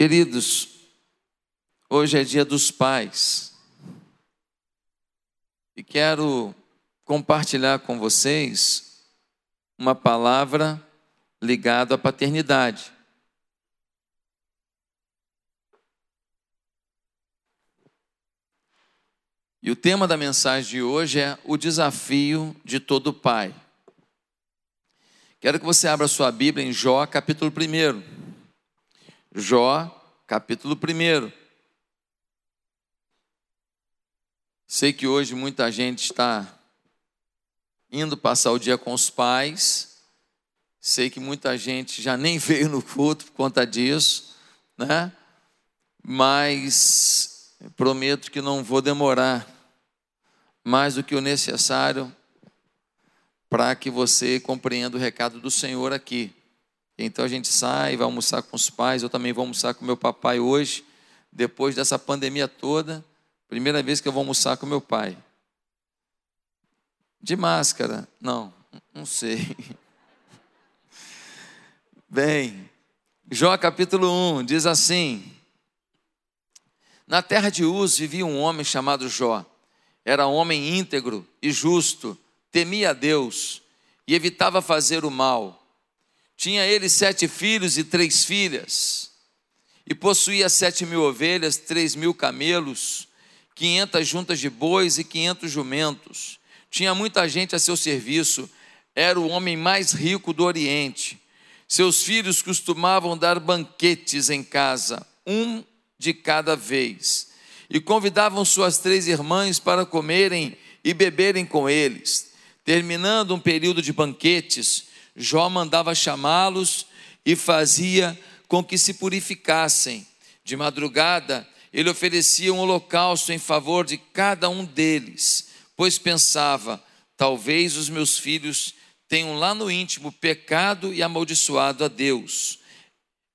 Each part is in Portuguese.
Queridos, hoje é dia dos pais e quero compartilhar com vocês uma palavra ligada à paternidade. E o tema da mensagem de hoje é o desafio de todo pai. Quero que você abra sua Bíblia em Jó, capítulo 1. Jó, capítulo 1. Sei que hoje muita gente está indo passar o dia com os pais. Sei que muita gente já nem veio no culto por conta disso, né? Mas prometo que não vou demorar mais do que o necessário para que você compreenda o recado do Senhor aqui. Então a gente sai, vai almoçar com os pais. Eu também vou almoçar com meu papai hoje, depois dessa pandemia toda. Primeira vez que eu vou almoçar com meu pai. De máscara? Não, não sei. Bem, Jó capítulo 1 diz assim: Na terra de Uz vivia um homem chamado Jó. Era homem íntegro e justo, temia a Deus e evitava fazer o mal tinha ele sete filhos e três filhas, e possuía sete mil ovelhas, três mil camelos, quinhentas juntas de bois e quinhentos jumentos. Tinha muita gente a seu serviço, era o homem mais rico do Oriente. Seus filhos costumavam dar banquetes em casa, um de cada vez, e convidavam suas três irmãs para comerem e beberem com eles. Terminando um período de banquetes, Jó mandava chamá-los e fazia com que se purificassem. De madrugada, ele oferecia um holocausto em favor de cada um deles, pois pensava: talvez os meus filhos tenham lá no íntimo pecado e amaldiçoado a Deus.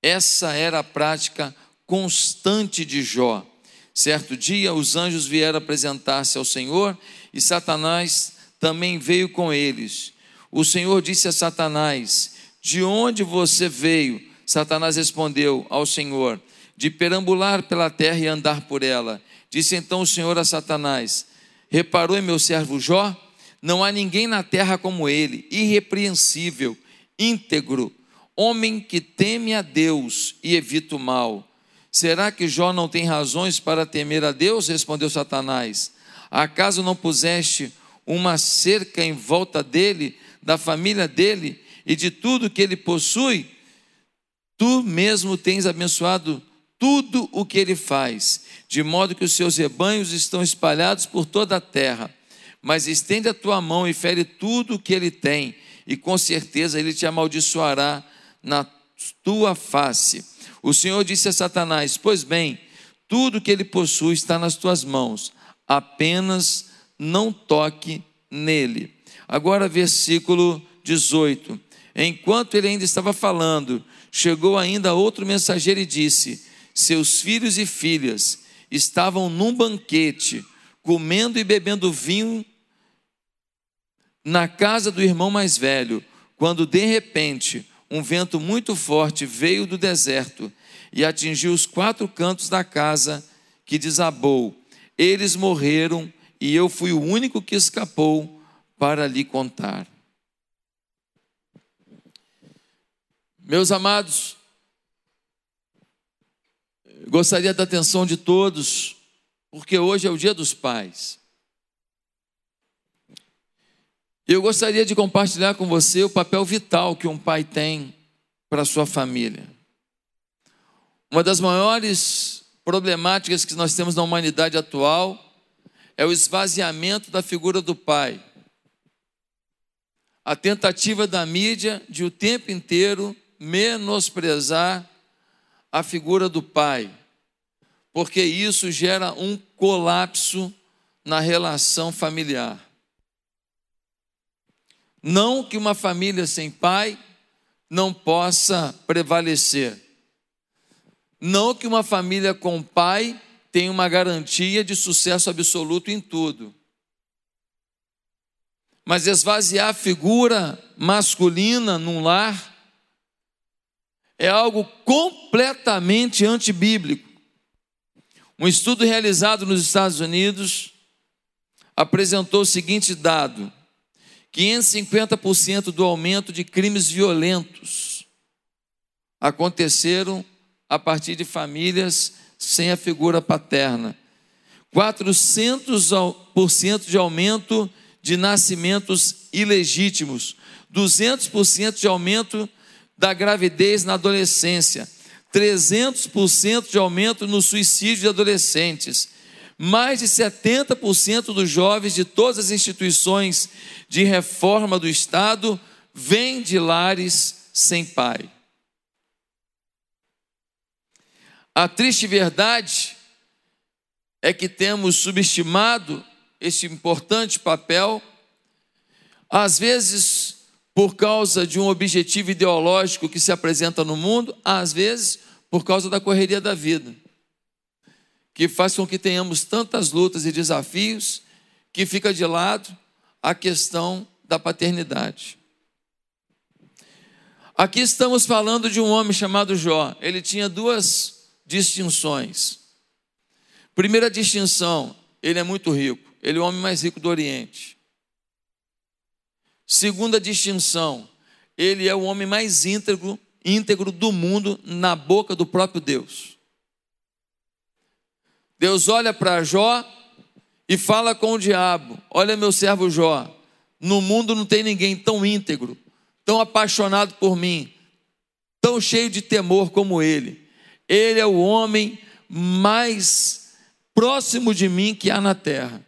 Essa era a prática constante de Jó. Certo dia, os anjos vieram apresentar-se ao Senhor e Satanás também veio com eles o Senhor disse a Satanás: De onde você veio? Satanás respondeu ao Senhor: De perambular pela terra e andar por ela. Disse então o Senhor a Satanás: Reparou em meu servo Jó? Não há ninguém na terra como ele, irrepreensível, íntegro, homem que teme a Deus e evita o mal. Será que Jó não tem razões para temer a Deus? Respondeu Satanás. Acaso não puseste uma cerca em volta dele da família dele e de tudo que ele possui, tu mesmo tens abençoado tudo o que ele faz, de modo que os seus rebanhos estão espalhados por toda a terra. Mas estende a tua mão e fere tudo o que ele tem, e com certeza ele te amaldiçoará na tua face. O Senhor disse a Satanás: Pois bem, tudo que ele possui está nas tuas mãos, apenas não toque nele. Agora, versículo 18. Enquanto ele ainda estava falando, chegou ainda outro mensageiro e disse: Seus filhos e filhas estavam num banquete, comendo e bebendo vinho na casa do irmão mais velho, quando de repente um vento muito forte veio do deserto e atingiu os quatro cantos da casa, que desabou. Eles morreram e eu fui o único que escapou para lhe contar. Meus amados, gostaria da atenção de todos, porque hoje é o Dia dos Pais. Eu gostaria de compartilhar com você o papel vital que um pai tem para a sua família. Uma das maiores problemáticas que nós temos na humanidade atual é o esvaziamento da figura do pai a tentativa da mídia de o tempo inteiro menosprezar a figura do pai, porque isso gera um colapso na relação familiar. Não que uma família sem pai não possa prevalecer. Não que uma família com pai tenha uma garantia de sucesso absoluto em tudo mas esvaziar a figura masculina num lar é algo completamente antibíblico. Um estudo realizado nos Estados Unidos apresentou o seguinte dado: 550% do aumento de crimes violentos aconteceram a partir de famílias sem a figura paterna. 400% de aumento de nascimentos ilegítimos, 200% de aumento da gravidez na adolescência, 300% de aumento no suicídio de adolescentes. Mais de 70% dos jovens de todas as instituições de reforma do Estado vêm de lares sem pai. A triste verdade é que temos subestimado este importante papel, às vezes por causa de um objetivo ideológico que se apresenta no mundo, às vezes por causa da correria da vida, que faz com que tenhamos tantas lutas e desafios que fica de lado a questão da paternidade. Aqui estamos falando de um homem chamado Jó. Ele tinha duas distinções. Primeira distinção, ele é muito rico. Ele é o homem mais rico do Oriente. Segunda distinção, ele é o homem mais íntegro, íntegro do mundo na boca do próprio Deus. Deus olha para Jó e fala com o diabo: Olha, meu servo Jó, no mundo não tem ninguém tão íntegro, tão apaixonado por mim, tão cheio de temor como ele. Ele é o homem mais próximo de mim que há na terra.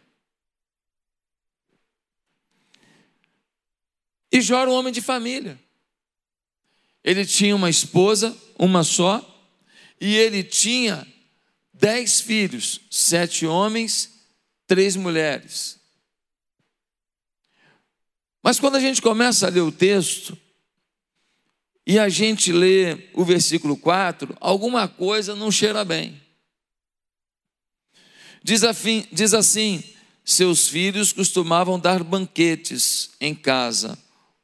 E Jó era um homem de família. Ele tinha uma esposa, uma só, e ele tinha dez filhos, sete homens, três mulheres. Mas quando a gente começa a ler o texto, e a gente lê o versículo 4, alguma coisa não cheira bem. Diz, afim, diz assim: seus filhos costumavam dar banquetes em casa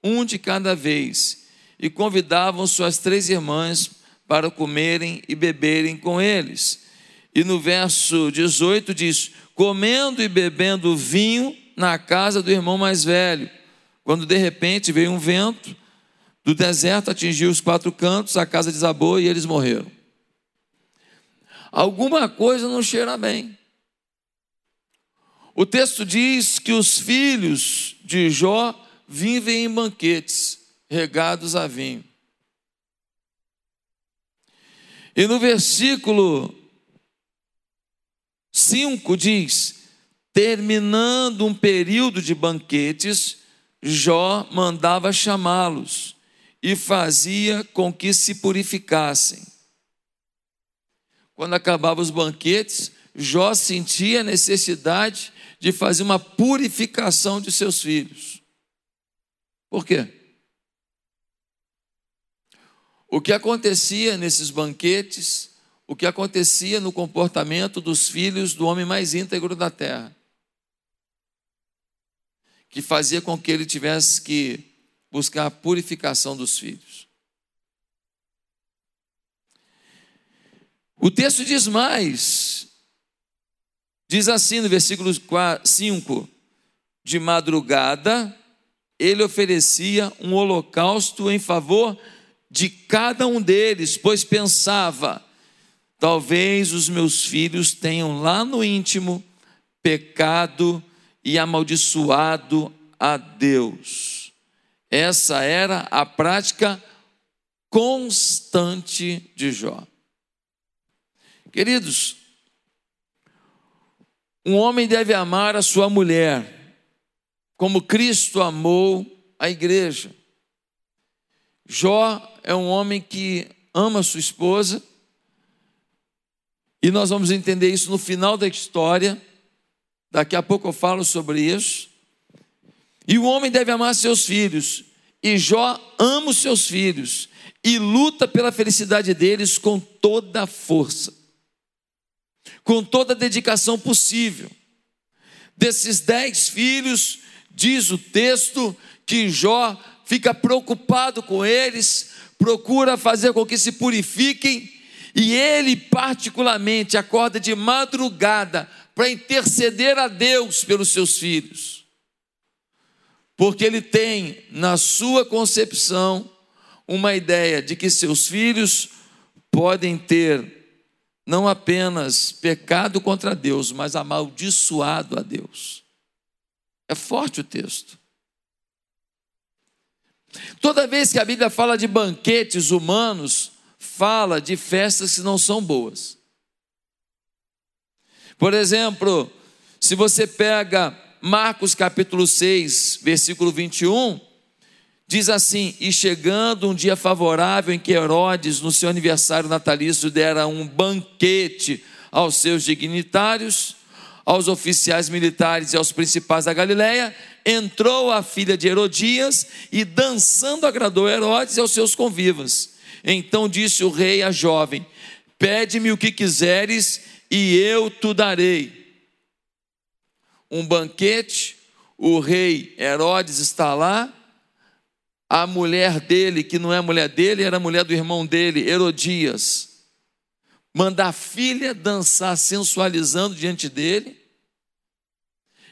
um de cada vez, e convidavam suas três irmãs para comerem e beberem com eles. E no verso 18 diz: comendo e bebendo vinho na casa do irmão mais velho, quando de repente veio um vento do deserto, atingiu os quatro cantos, a casa desabou e eles morreram. Alguma coisa não cheira bem. O texto diz que os filhos de Jó vivem em banquetes regados a vinho. E no versículo 5 diz: terminando um período de banquetes, Jó mandava chamá-los e fazia com que se purificassem. Quando acabavam os banquetes, Jó sentia a necessidade de fazer uma purificação de seus filhos. Por quê? O que acontecia nesses banquetes, o que acontecia no comportamento dos filhos do homem mais íntegro da terra, que fazia com que ele tivesse que buscar a purificação dos filhos. O texto diz mais, diz assim no versículo 5: De madrugada ele oferecia um holocausto em favor de cada um deles, pois pensava: talvez os meus filhos tenham lá no íntimo pecado e amaldiçoado a Deus. Essa era a prática constante de Jó. Queridos, um homem deve amar a sua mulher como Cristo amou a igreja. Jó é um homem que ama sua esposa, e nós vamos entender isso no final da história. Daqui a pouco eu falo sobre isso. E o homem deve amar seus filhos, e Jó ama os seus filhos e luta pela felicidade deles com toda a força, com toda a dedicação possível. Desses dez filhos, Diz o texto que Jó fica preocupado com eles, procura fazer com que se purifiquem, e ele, particularmente, acorda de madrugada para interceder a Deus pelos seus filhos. Porque ele tem, na sua concepção, uma ideia de que seus filhos podem ter não apenas pecado contra Deus, mas amaldiçoado a Deus. É forte o texto. Toda vez que a Bíblia fala de banquetes humanos, fala de festas que não são boas. Por exemplo, se você pega Marcos capítulo 6, versículo 21, diz assim: E chegando um dia favorável em que Herodes, no seu aniversário natalício, dera um banquete aos seus dignitários, aos oficiais militares e aos principais da Galiléia, entrou a filha de Herodias e dançando agradou Herodes e aos seus convivas. Então disse o rei à jovem: Pede-me o que quiseres e eu te darei. Um banquete, o rei Herodes está lá, a mulher dele, que não é mulher dele, era mulher do irmão dele, Herodias, manda a filha dançar sensualizando diante dele.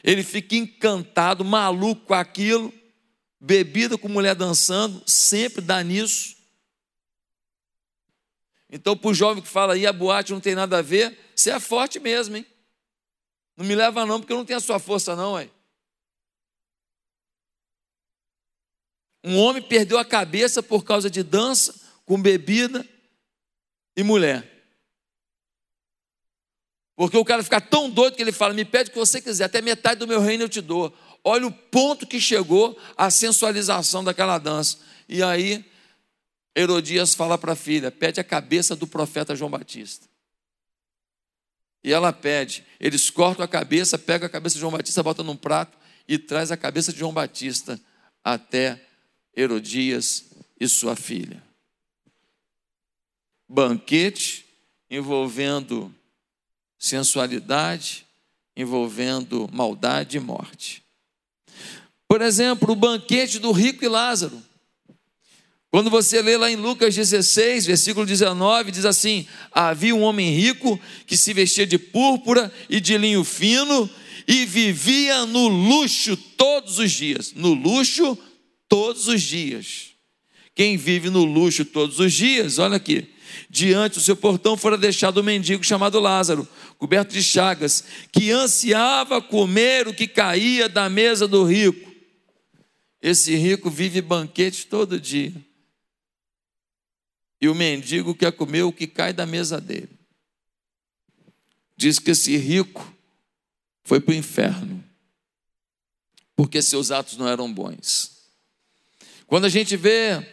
Ele fica encantado, maluco com aquilo, bebida com mulher dançando, sempre dá nisso. Então, para o jovem que fala aí, a boate não tem nada a ver, você é forte mesmo, hein? Não me leva não, porque eu não tenho a sua força não, hein? Um homem perdeu a cabeça por causa de dança, com bebida e mulher. Porque o cara fica tão doido que ele fala: me pede o que você quiser, até metade do meu reino eu te dou. Olha o ponto que chegou a sensualização daquela dança. E aí, Herodias fala para a filha: pede a cabeça do profeta João Batista. E ela pede, eles cortam a cabeça, pegam a cabeça de João Batista, botam num prato e traz a cabeça de João Batista até Herodias e sua filha. Banquete envolvendo sensualidade, envolvendo maldade e morte. Por exemplo, o banquete do rico e Lázaro. Quando você lê lá em Lucas 16, versículo 19, diz assim: Havia um homem rico que se vestia de púrpura e de linho fino e vivia no luxo todos os dias. No luxo todos os dias. Quem vive no luxo todos os dias, olha aqui, diante do seu portão fora deixado um mendigo chamado Lázaro, coberto de chagas, que ansiava comer o que caía da mesa do rico. Esse rico vive banquete todo dia. E o mendigo quer comer o que cai da mesa dele. Diz que esse rico foi para o inferno, porque seus atos não eram bons. Quando a gente vê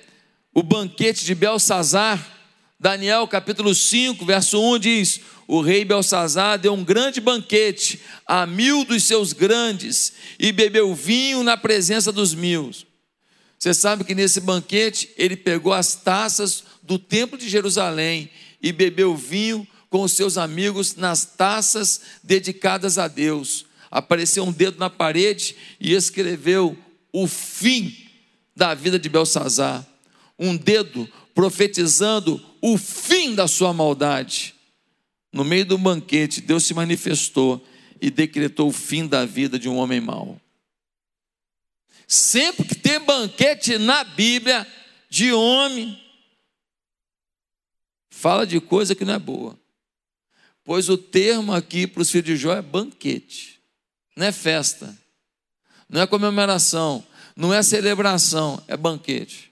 o banquete de Belsazar, Daniel capítulo 5, verso 1 diz: O rei Belsazar deu um grande banquete a mil dos seus grandes e bebeu vinho na presença dos mil. Você sabe que nesse banquete ele pegou as taças do templo de Jerusalém e bebeu vinho com os seus amigos nas taças dedicadas a Deus. Apareceu um dedo na parede e escreveu o fim da vida de Belsazar. Um dedo profetizando o fim da sua maldade. No meio do banquete, Deus se manifestou e decretou o fim da vida de um homem mau. Sempre que tem banquete na Bíblia de homem, fala de coisa que não é boa. Pois o termo aqui para os filhos de Jó é banquete, não é festa, não é comemoração, não é celebração, é banquete.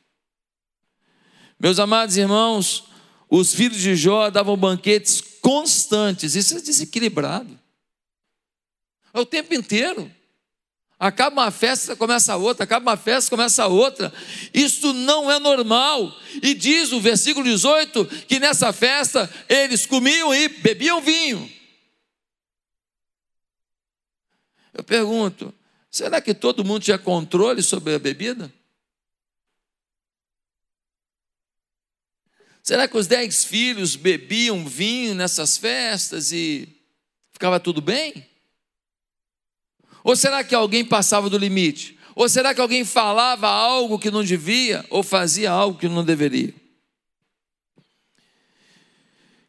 Meus amados irmãos, os filhos de Jó davam banquetes constantes, isso é desequilibrado. É o tempo inteiro. Acaba uma festa, começa outra, acaba uma festa, começa outra. Isso não é normal. E diz o versículo 18 que nessa festa eles comiam e bebiam vinho. Eu pergunto: será que todo mundo tinha controle sobre a bebida? Será que os dez filhos bebiam vinho nessas festas e ficava tudo bem? Ou será que alguém passava do limite? Ou será que alguém falava algo que não devia ou fazia algo que não deveria?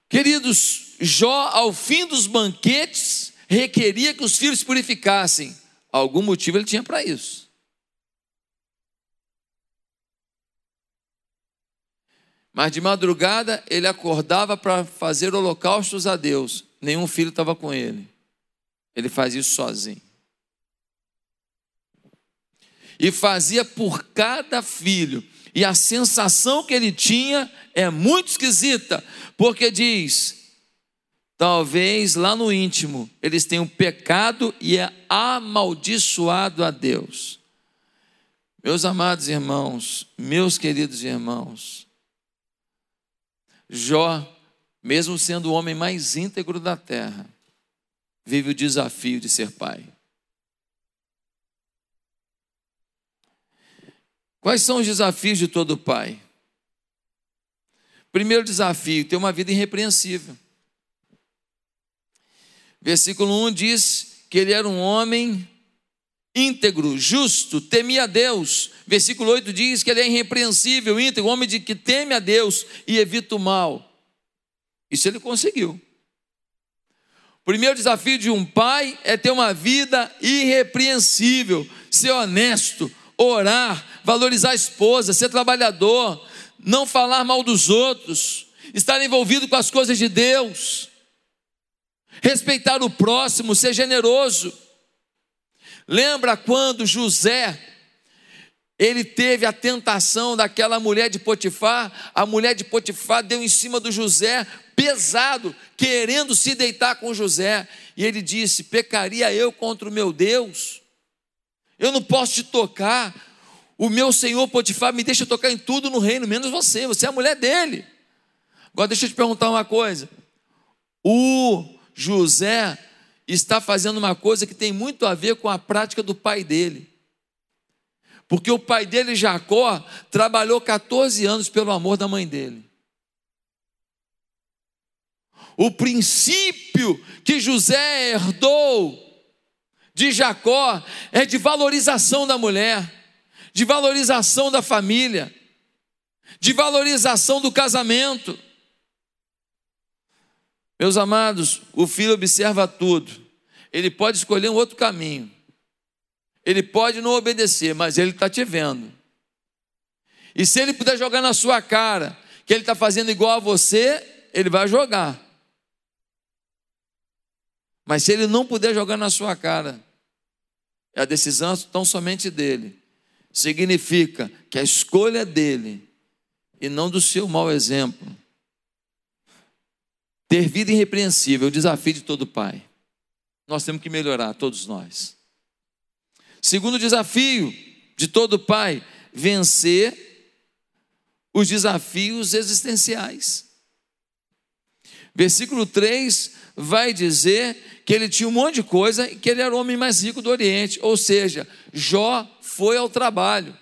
Queridos, Jó, ao fim dos banquetes, requeria que os filhos purificassem. Algum motivo ele tinha para isso. Mas de madrugada ele acordava para fazer holocaustos a Deus. Nenhum filho estava com ele. Ele fazia isso sozinho. E fazia por cada filho. E a sensação que ele tinha é muito esquisita, porque diz: talvez lá no íntimo eles tenham pecado e é amaldiçoado a Deus. Meus amados irmãos, meus queridos irmãos, Jó, mesmo sendo o homem mais íntegro da terra, vive o desafio de ser pai. Quais são os desafios de todo pai? Primeiro desafio, ter uma vida irrepreensível. Versículo 1 diz que ele era um homem íntegro, justo, temia a Deus. Versículo 8 diz que ele é irrepreensível, íntegro, homem de que teme a Deus e evita o mal. Isso ele conseguiu. O primeiro desafio de um pai é ter uma vida irrepreensível, ser honesto, orar, valorizar a esposa, ser trabalhador, não falar mal dos outros, estar envolvido com as coisas de Deus, respeitar o próximo, ser generoso. Lembra quando José ele teve a tentação daquela mulher de Potifar, a mulher de Potifar deu em cima do José pesado, querendo se deitar com José, e ele disse: "Pecaria eu contra o meu Deus? Eu não posso te tocar. O meu senhor Potifar me deixa tocar em tudo no reino, menos você, você é a mulher dele." Agora deixa eu te perguntar uma coisa. O José está fazendo uma coisa que tem muito a ver com a prática do pai dele. Porque o pai dele, Jacó, trabalhou 14 anos pelo amor da mãe dele. O princípio que José herdou de Jacó é de valorização da mulher, de valorização da família, de valorização do casamento. Meus amados, o filho observa tudo. Ele pode escolher um outro caminho. Ele pode não obedecer, mas ele está te vendo. E se ele puder jogar na sua cara que ele está fazendo igual a você, ele vai jogar. Mas se ele não puder jogar na sua cara, é a decisão tão somente dele. Significa que a escolha é dele e não do seu mau exemplo. Ter vida irrepreensível o desafio de todo pai. Nós temos que melhorar, todos nós. Segundo desafio de todo pai, vencer os desafios existenciais. Versículo 3 vai dizer que ele tinha um monte de coisa e que ele era o homem mais rico do Oriente, ou seja, Jó foi ao trabalho.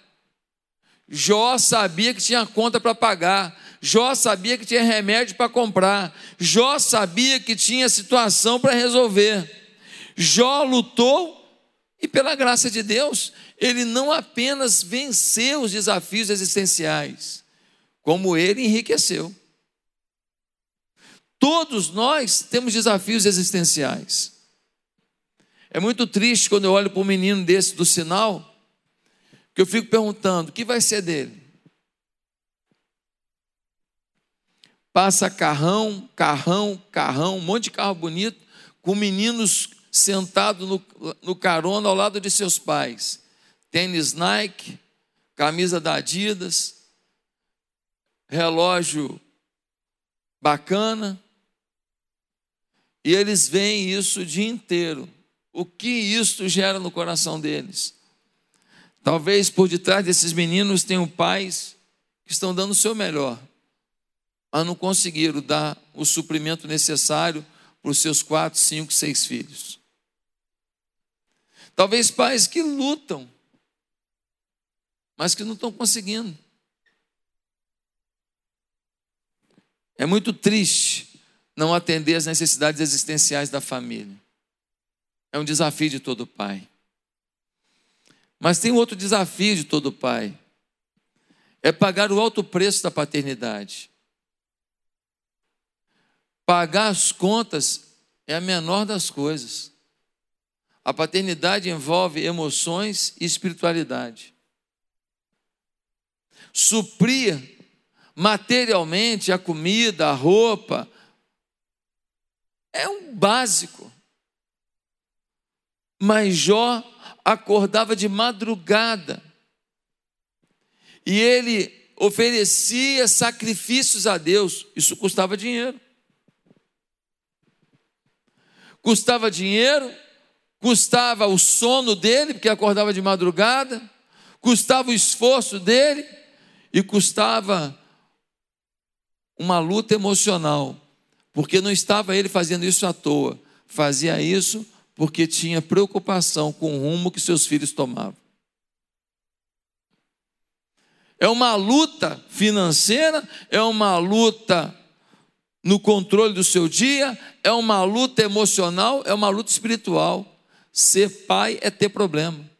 Jó sabia que tinha conta para pagar, Jó sabia que tinha remédio para comprar, Jó sabia que tinha situação para resolver. Jó lutou e, pela graça de Deus, ele não apenas venceu os desafios existenciais, como ele enriqueceu. Todos nós temos desafios existenciais. É muito triste quando eu olho para um menino desse do sinal, que eu fico perguntando: o que vai ser dele? Passa carrão, carrão, carrão, um monte de carro bonito, com meninos sentados no, no carona ao lado de seus pais. Tênis Nike, camisa da Adidas, relógio bacana. E eles veem isso o dia inteiro. O que isso gera no coração deles? Talvez por detrás desses meninos tenham pais que estão dando o seu melhor mas não conseguiram dar o suprimento necessário para os seus quatro, cinco, seis filhos. Talvez pais que lutam, mas que não estão conseguindo. É muito triste não atender às necessidades existenciais da família. É um desafio de todo pai. Mas tem outro desafio de todo pai: é pagar o alto preço da paternidade. Pagar as contas é a menor das coisas. A paternidade envolve emoções e espiritualidade. Suprir materialmente a comida, a roupa, é um básico. Mas Jó acordava de madrugada e ele oferecia sacrifícios a Deus. Isso custava dinheiro. Custava dinheiro, custava o sono dele, porque acordava de madrugada, custava o esforço dele e custava uma luta emocional, porque não estava ele fazendo isso à toa, fazia isso porque tinha preocupação com o rumo que seus filhos tomavam. É uma luta financeira, é uma luta no controle do seu dia, é uma luta emocional, é uma luta espiritual. Ser pai é ter problema.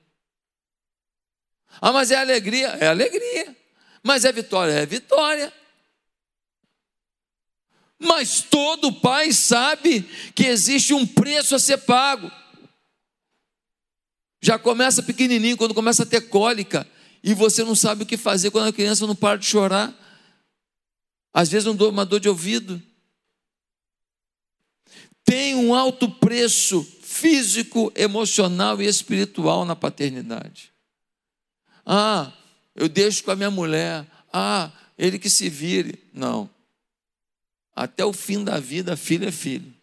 Ah, mas é alegria? É alegria. Mas é vitória? É vitória. Mas todo pai sabe que existe um preço a ser pago. Já começa pequenininho, quando começa a ter cólica, e você não sabe o que fazer quando a criança não para de chorar. Às vezes uma dor de ouvido. Tem um alto preço físico, emocional e espiritual na paternidade. Ah, eu deixo com a minha mulher. Ah, ele que se vire. Não. Até o fim da vida, filho é filho.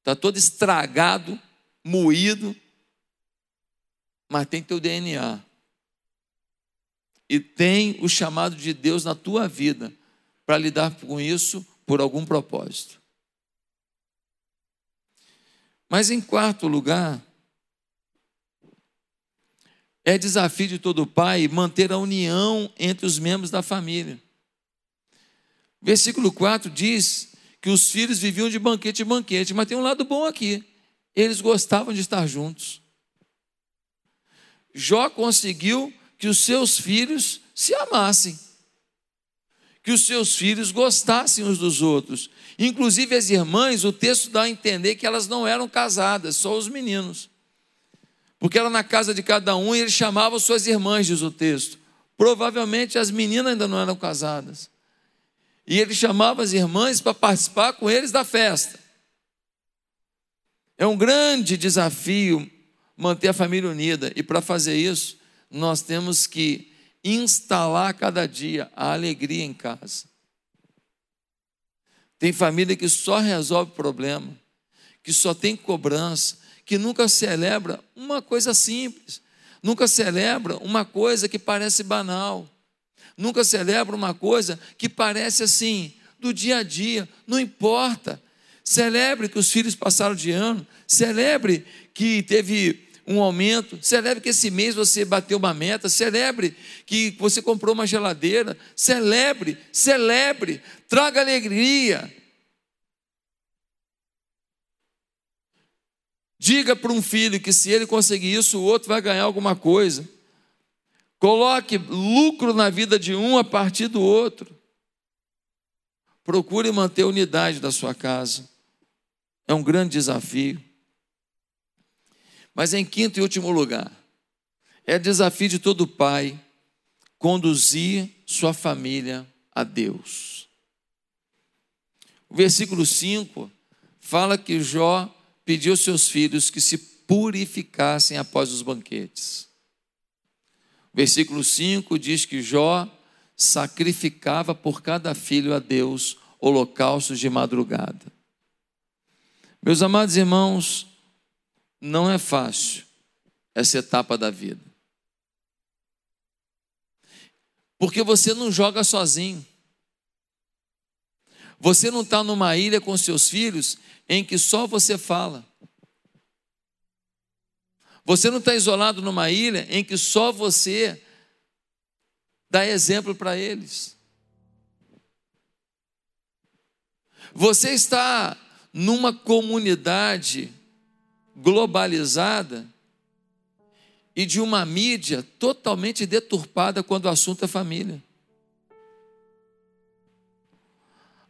Está todo estragado, moído, mas tem teu DNA. E tem o chamado de Deus na tua vida para lidar com isso por algum propósito. Mas em quarto lugar, é desafio de todo pai manter a união entre os membros da família. Versículo 4 diz que os filhos viviam de banquete em banquete, mas tem um lado bom aqui. Eles gostavam de estar juntos. Jó conseguiu que os seus filhos se amassem, que os seus filhos gostassem uns dos outros. Inclusive as irmãs, o texto dá a entender que elas não eram casadas, só os meninos. Porque era na casa de cada um e ele chamava suas irmãs, diz o texto. Provavelmente as meninas ainda não eram casadas. E ele chamava as irmãs para participar com eles da festa. É um grande desafio manter a família unida. E para fazer isso, nós temos que instalar cada dia a alegria em casa. Tem família que só resolve problema, que só tem cobrança, que nunca celebra uma coisa simples, nunca celebra uma coisa que parece banal, nunca celebra uma coisa que parece assim, do dia a dia, não importa. Celebre que os filhos passaram de ano, celebre que teve um aumento, celebre que esse mês você bateu uma meta, celebre que você comprou uma geladeira, celebre, celebre, traga alegria. Diga para um filho que se ele conseguir isso, o outro vai ganhar alguma coisa. Coloque lucro na vida de um a partir do outro. Procure manter a unidade da sua casa. É um grande desafio. Mas em quinto e último lugar, é desafio de todo pai conduzir sua família a Deus. O versículo 5 fala que Jó pediu aos seus filhos que se purificassem após os banquetes. O versículo 5 diz que Jó sacrificava por cada filho a Deus holocaustos de madrugada. Meus amados irmãos, não é fácil essa etapa da vida. Porque você não joga sozinho. Você não está numa ilha com seus filhos em que só você fala. Você não está isolado numa ilha em que só você dá exemplo para eles. Você está numa comunidade globalizada e de uma mídia totalmente deturpada quando o assunto é família.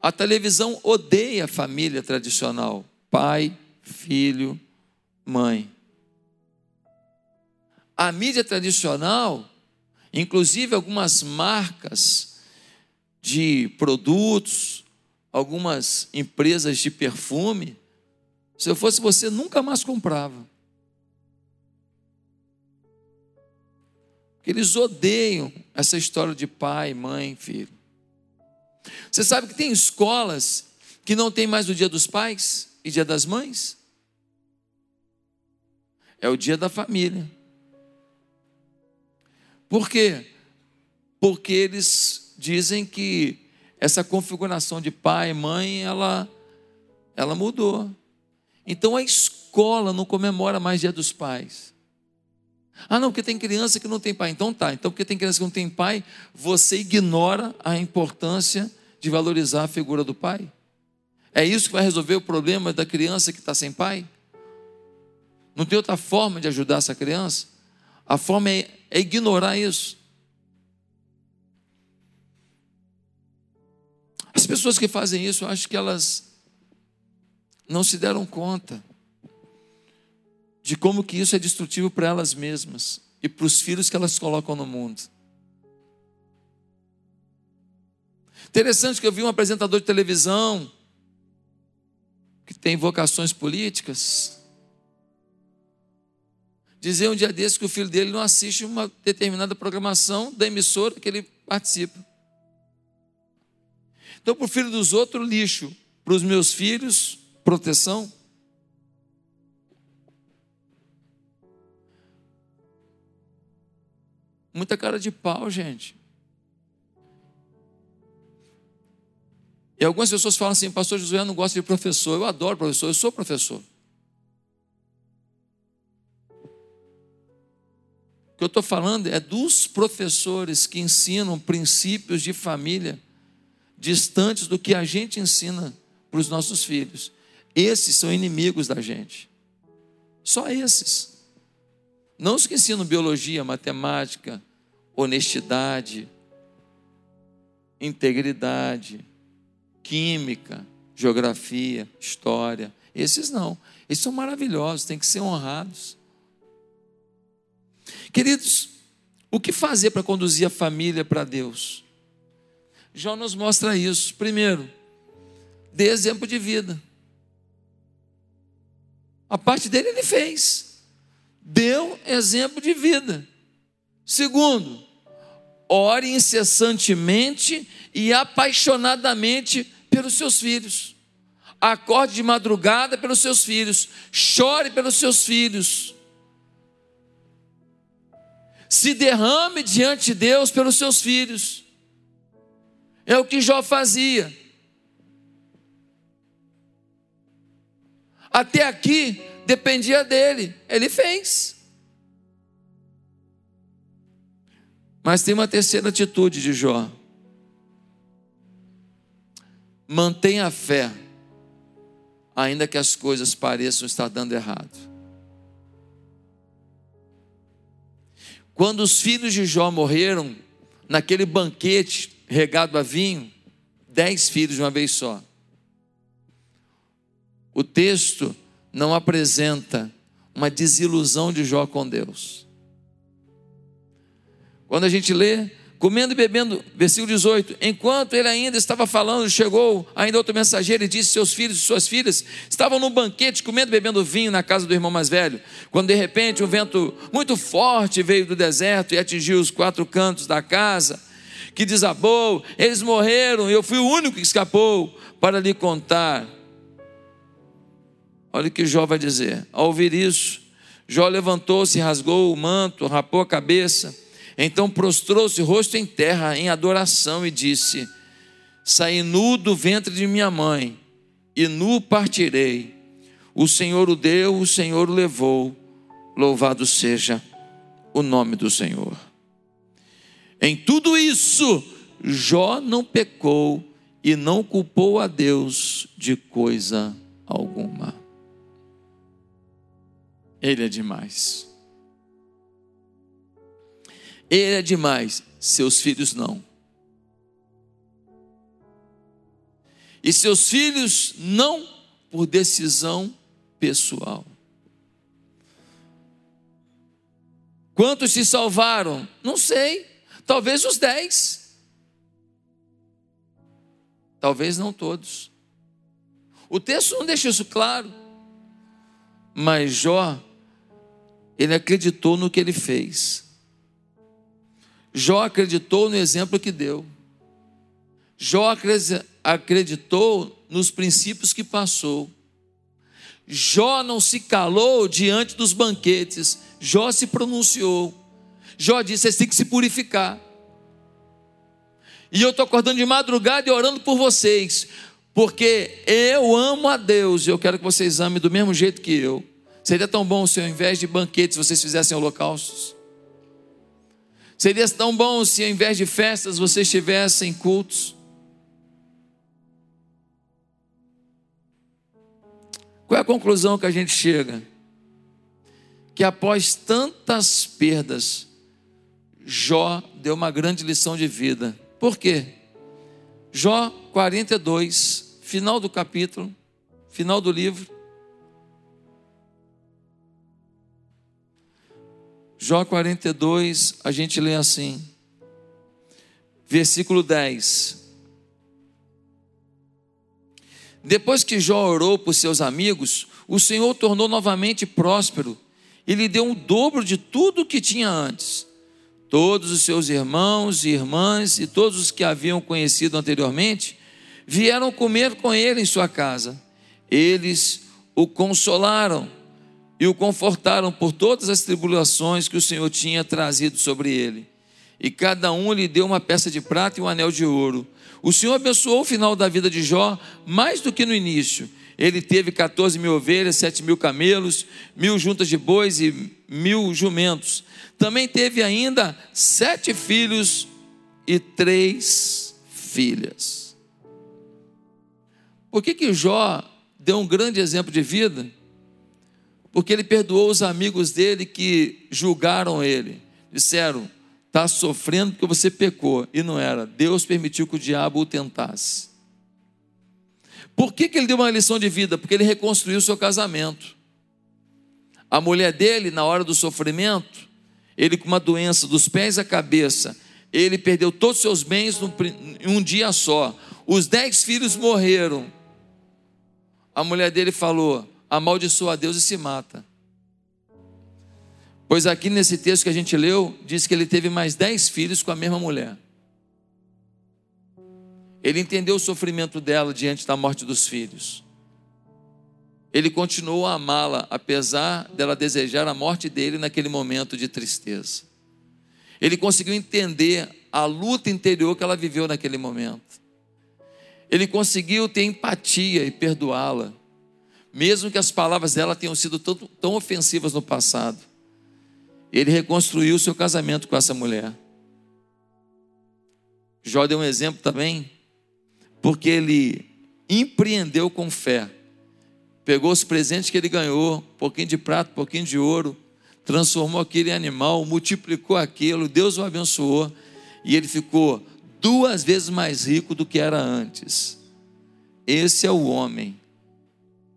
A televisão odeia a família tradicional: pai, filho, mãe. A mídia tradicional, inclusive algumas marcas de produtos, algumas empresas de perfume, se eu fosse você, nunca mais comprava. Porque eles odeiam essa história de pai, mãe, filho. Você sabe que tem escolas que não tem mais o dia dos pais e dia das mães? É o dia da família. Por quê? Porque eles dizem que essa configuração de pai e mãe, ela, ela mudou. Então a escola não comemora mais dia dos pais. Ah, não, porque tem criança que não tem pai. Então tá. Então, porque tem criança que não tem pai, você ignora a importância de valorizar a figura do pai? É isso que vai resolver o problema da criança que está sem pai? Não tem outra forma de ajudar essa criança? A forma é, é ignorar isso. As pessoas que fazem isso, eu acho que elas não se deram conta de como que isso é destrutivo para elas mesmas e para os filhos que elas colocam no mundo. Interessante que eu vi um apresentador de televisão que tem vocações políticas dizer um dia desse que o filho dele não assiste uma determinada programação da emissora que ele participa. Então, para o filho dos outros, lixo. Para os meus filhos, proteção. Muita cara de pau, gente. E algumas pessoas falam assim, pastor Josué não gosta de professor. Eu adoro professor, eu sou professor. O que eu estou falando é dos professores que ensinam princípios de família distantes do que a gente ensina para os nossos filhos. Esses são inimigos da gente. Só esses. Não os que ensinam biologia, matemática, honestidade, integridade, química, geografia, história. Esses não. Esses são maravilhosos, têm que ser honrados. Queridos, o que fazer para conduzir a família para Deus? João nos mostra isso. Primeiro, dê exemplo de vida. A parte dele ele fez. Deu exemplo de vida. Segundo, ore incessantemente e apaixonadamente pelos seus filhos. Acorde de madrugada pelos seus filhos. Chore pelos seus filhos. Se derrame diante de Deus pelos seus filhos. É o que Jó fazia. Até aqui dependia dele, ele fez. Mas tem uma terceira atitude de Jó. Mantenha a fé, ainda que as coisas pareçam estar dando errado. Quando os filhos de Jó morreram, naquele banquete regado a vinho, dez filhos de uma vez só. O texto não apresenta uma desilusão de Jó com Deus. Quando a gente lê, comendo e bebendo, versículo 18: enquanto ele ainda estava falando, chegou ainda outro mensageiro e disse: Seus filhos e suas filhas estavam num banquete, comendo e bebendo vinho na casa do irmão mais velho, quando de repente um vento muito forte veio do deserto e atingiu os quatro cantos da casa, que desabou, eles morreram e eu fui o único que escapou para lhe contar. Olha o que Jó vai dizer. Ao ouvir isso, Jó levantou-se, rasgou o manto, rapou a cabeça então prostrou-se rosto em terra em adoração e disse: Saí nu do ventre de minha mãe, e nu partirei. O Senhor o deu, o Senhor o levou. Louvado seja o nome do Senhor. Em tudo isso, Jó não pecou e não culpou a Deus de coisa alguma. Ele é demais. Ele é demais, seus filhos não. e seus filhos não por decisão pessoal. Quantos se salvaram? Não sei. Talvez os dez. Talvez não todos. O texto não deixa isso claro. Mas Jó, ele acreditou no que ele fez. Jó acreditou no exemplo que deu. Jó acreditou nos princípios que passou. Jó não se calou diante dos banquetes. Jó se pronunciou. Jó disse: vocês têm que se purificar. E eu estou acordando de madrugada e orando por vocês, porque eu amo a Deus e eu quero que vocês amem do mesmo jeito que eu. Seria tão bom se ao invés de banquetes vocês fizessem holocaustos. Seria tão bom se ao invés de festas vocês tivessem cultos. Qual é a conclusão que a gente chega? Que após tantas perdas, Jó deu uma grande lição de vida. Por quê? Jó 42, final do capítulo, final do livro. Jó 42, a gente lê assim, versículo 10. Depois que Jó orou por seus amigos, o Senhor tornou novamente próspero e lhe deu um dobro de tudo o que tinha antes. Todos os seus irmãos e irmãs e todos os que haviam conhecido anteriormente vieram comer com ele em sua casa. Eles o consolaram e o confortaram por todas as tribulações que o Senhor tinha trazido sobre ele. E cada um lhe deu uma peça de prata e um anel de ouro. O Senhor abençoou o final da vida de Jó mais do que no início. Ele teve 14 mil ovelhas, 7 mil camelos, mil juntas de bois e mil jumentos. Também teve ainda sete filhos e três filhas. Por que, que Jó deu um grande exemplo de vida? Porque ele perdoou os amigos dele que julgaram ele. Disseram: está sofrendo porque você pecou. E não era. Deus permitiu que o diabo o tentasse. Por que, que ele deu uma lição de vida? Porque ele reconstruiu o seu casamento. A mulher dele, na hora do sofrimento, ele com uma doença dos pés à cabeça, ele perdeu todos os seus bens em um dia só. Os dez filhos morreram. A mulher dele falou: amaldiçoa a Deus e se mata. Pois aqui nesse texto que a gente leu, diz que ele teve mais dez filhos com a mesma mulher. Ele entendeu o sofrimento dela diante da morte dos filhos ele continuou a amá-la, apesar dela desejar a morte dele naquele momento de tristeza. Ele conseguiu entender a luta interior que ela viveu naquele momento. Ele conseguiu ter empatia e perdoá-la, mesmo que as palavras dela tenham sido tão, tão ofensivas no passado. Ele reconstruiu o seu casamento com essa mulher. Jó deu um exemplo também, porque ele empreendeu com fé pegou os presentes que ele ganhou, um pouquinho de prata, um pouquinho de ouro, transformou aquele animal, multiplicou aquilo, Deus o abençoou e ele ficou duas vezes mais rico do que era antes. Esse é o homem,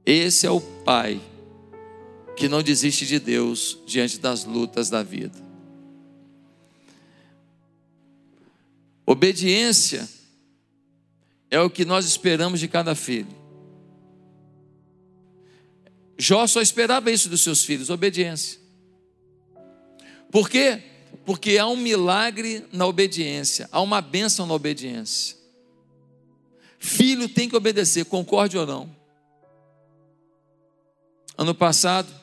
esse é o pai que não desiste de Deus diante das lutas da vida. Obediência é o que nós esperamos de cada filho. Jó só esperava isso dos seus filhos, obediência. Por quê? Porque há um milagre na obediência, há uma bênção na obediência. Filho tem que obedecer, concorde ou não. Ano passado,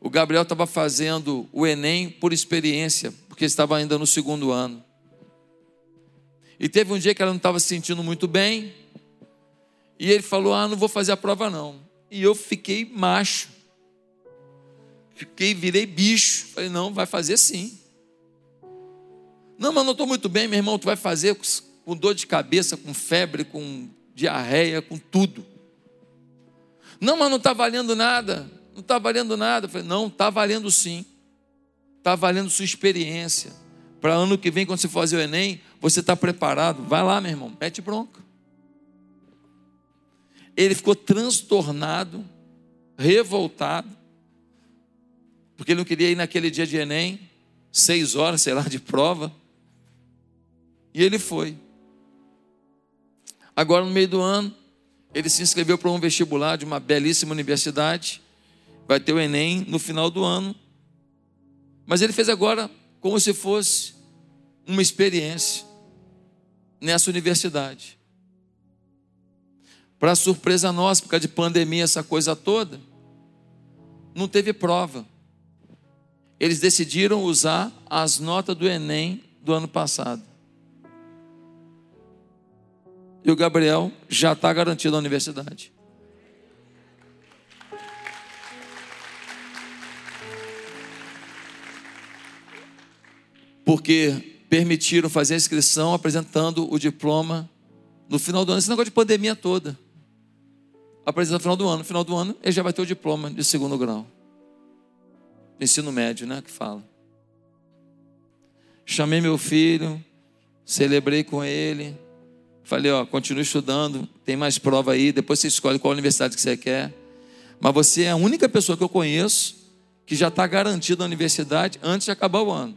o Gabriel estava fazendo o Enem por experiência, porque estava ainda no segundo ano. E teve um dia que ela não estava se sentindo muito bem, e ele falou: Ah, não vou fazer a prova não. E eu fiquei macho. Fiquei, virei bicho. Falei, não, vai fazer sim. Não, mas não estou muito bem, meu irmão. Tu vai fazer com dor de cabeça, com febre, com diarreia, com tudo. Não, mas não está valendo nada. Não está valendo nada. falei, não, está valendo sim. Está valendo sua experiência. Para ano que vem, quando você fazer o Enem, você está preparado. Vai lá, meu irmão, mete bronca. Ele ficou transtornado, revoltado, porque ele não queria ir naquele dia de Enem, seis horas, sei lá, de prova. E ele foi. Agora, no meio do ano, ele se inscreveu para um vestibular de uma belíssima universidade. Vai ter o Enem no final do ano. Mas ele fez agora como se fosse uma experiência nessa universidade. Para surpresa nossa, por causa de pandemia, essa coisa toda, não teve prova. Eles decidiram usar as notas do Enem do ano passado. E o Gabriel já está garantido na universidade. Porque permitiram fazer a inscrição apresentando o diploma no final do ano. Esse negócio de pandemia toda apresenta no final do ano. No final do ano, ele já vai ter o diploma de segundo grau. Ensino médio, né? Que fala. Chamei meu filho, celebrei com ele. Falei, ó, continue estudando, tem mais prova aí, depois você escolhe qual universidade que você quer. Mas você é a única pessoa que eu conheço que já está garantida a universidade antes de acabar o ano.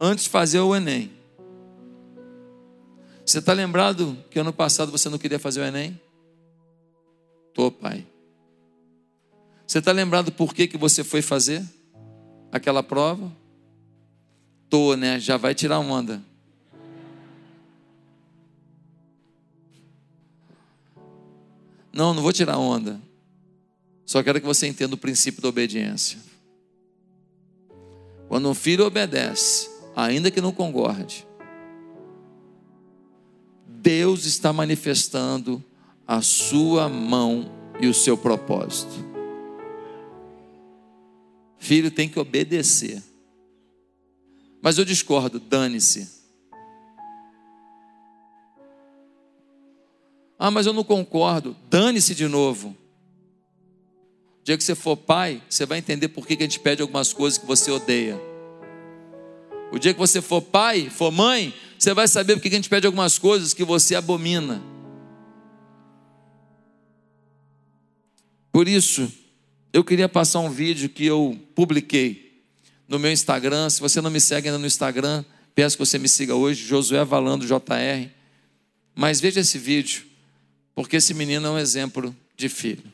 Antes de fazer o Enem. Você está lembrado que ano passado você não queria fazer o Enem? Tô, pai. Você está lembrado por que, que você foi fazer aquela prova? Tô, né? Já vai tirar onda. Não, não vou tirar onda. Só quero que você entenda o princípio da obediência. Quando um filho obedece, ainda que não concorde, Deus está manifestando a sua mão e o seu propósito. Filho tem que obedecer. Mas eu discordo, dane-se. Ah, mas eu não concordo. Dane-se de novo. O dia que você for pai, você vai entender por que a gente pede algumas coisas que você odeia. O dia que você for pai, for mãe, você vai saber por que a gente pede algumas coisas que você abomina. Por isso, eu queria passar um vídeo que eu publiquei no meu Instagram. Se você não me segue ainda no Instagram, peço que você me siga hoje, Josué Valando JR. Mas veja esse vídeo, porque esse menino é um exemplo de filho.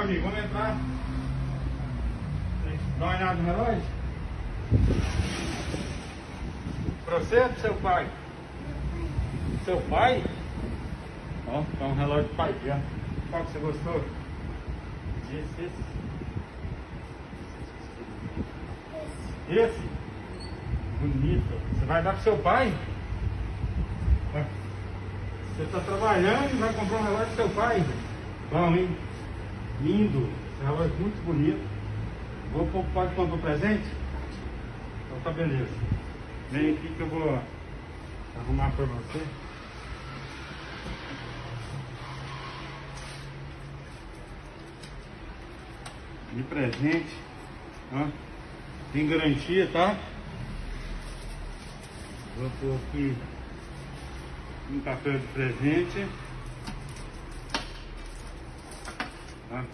Amigo, vamos entrar. Dá uma olhada no relógio. Pra pro seu pai? Seu pai? Ó, tá um relógio de pai. Qual que você gostou? Esse, esse. Esse? Bonito. Você vai dar pro seu pai? Você está trabalhando e vai comprar um relógio pro seu pai? Bom, hein? Lindo. Esse relógio é muito bonito. Vou pôr pode comprar presente? Então tá beleza. Vem aqui que eu vou arrumar para você. De presente. Ó. Tem garantia, tá? Vou pôr aqui um papel de presente. Tá?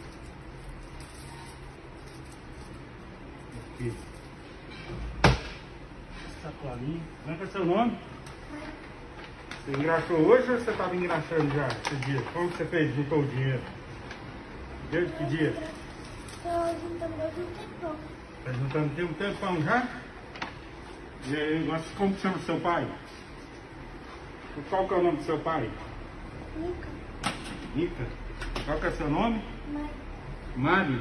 Aqui. Sacolinha. Como é que é seu nome? Você engraxou hoje ou você estava engraxando já esse dia? Como você fez? Juntou o dinheiro? Desde que dia? Estou juntando desde um tempão. Está juntando tem um tempão já? E aí, como chama seu pai? Qual que é o nome do seu pai? Nunca. Nica. Qual que é seu nome? Mas Mário.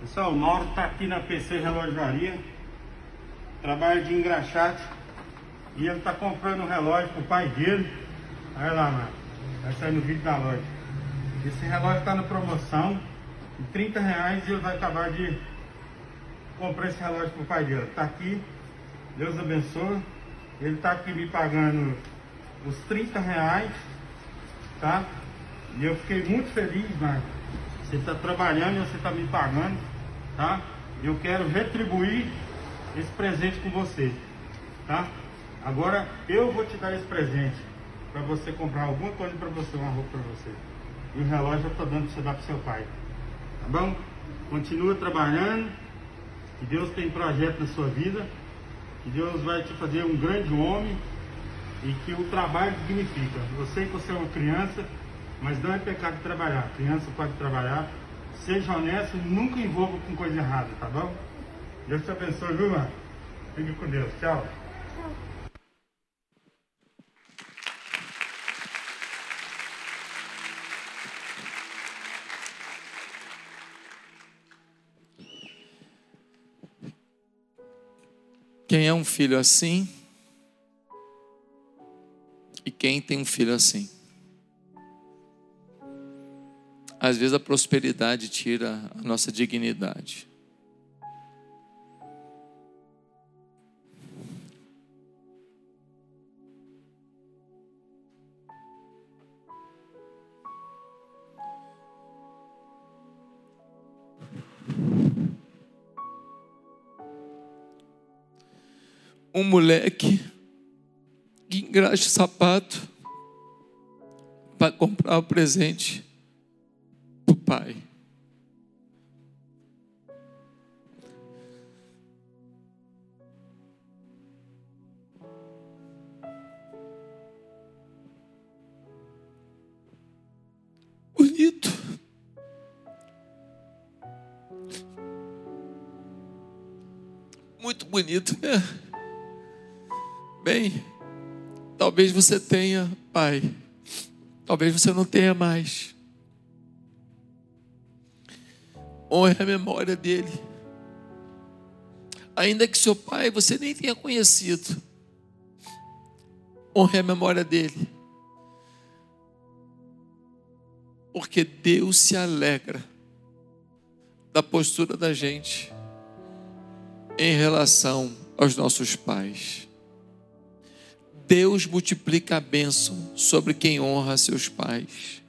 Pessoal, o Mauro está aqui na PC Relojaria, trabalha de engraxate e ele está comprando um relógio para o pai dele. Olha lá, vai sair no vídeo da loja. Esse relógio está na promoção, de 30 reais e ele vai acabar de comprar esse relógio para o pai dele. Está aqui, Deus abençoe. Ele está aqui me pagando os 30 reais, tá? E eu fiquei muito feliz, Mário. Você está trabalhando e você está me pagando, tá? Eu quero retribuir esse presente com você, tá? Agora eu vou te dar esse presente para você comprar alguma coisa para você, uma roupa para você. E o relógio eu estou dando para você dar para seu pai. Tá bom? Continua trabalhando. Que Deus tem projeto na sua vida. Que Deus vai te fazer um grande homem. E que o trabalho significa. Eu sei que você é uma criança, mas não é pecado trabalhar. A criança pode trabalhar. Seja honesto e nunca envolva com coisa errada, tá bom? Deus te abençoe, viu, mano? Fique com Deus. Tchau. Quem é um filho assim? E quem tem um filho assim? Às vezes a prosperidade tira a nossa dignidade. Um moleque que engraxa o sapato para comprar o presente talvez você tenha, pai, talvez você não tenha mais. Honre a memória dele. Ainda que seu pai você nem tenha conhecido, honre a memória dele. Porque Deus se alegra da postura da gente em relação aos nossos pais. Deus multiplica a bênção sobre quem honra seus pais.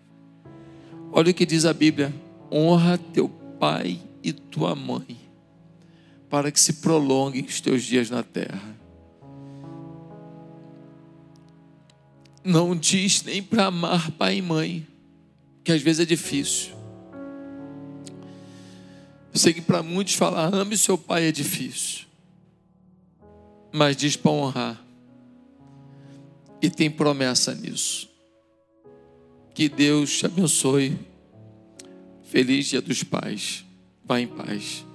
Olha o que diz a Bíblia: honra teu pai e tua mãe, para que se prolonguem os teus dias na terra. Não diz nem para amar pai e mãe, que às vezes é difícil. Eu sei que para muitos falar ame seu pai é difícil, mas diz para honrar e tem promessa nisso. Que Deus te abençoe. Feliz Dia dos Pais. Vá em paz.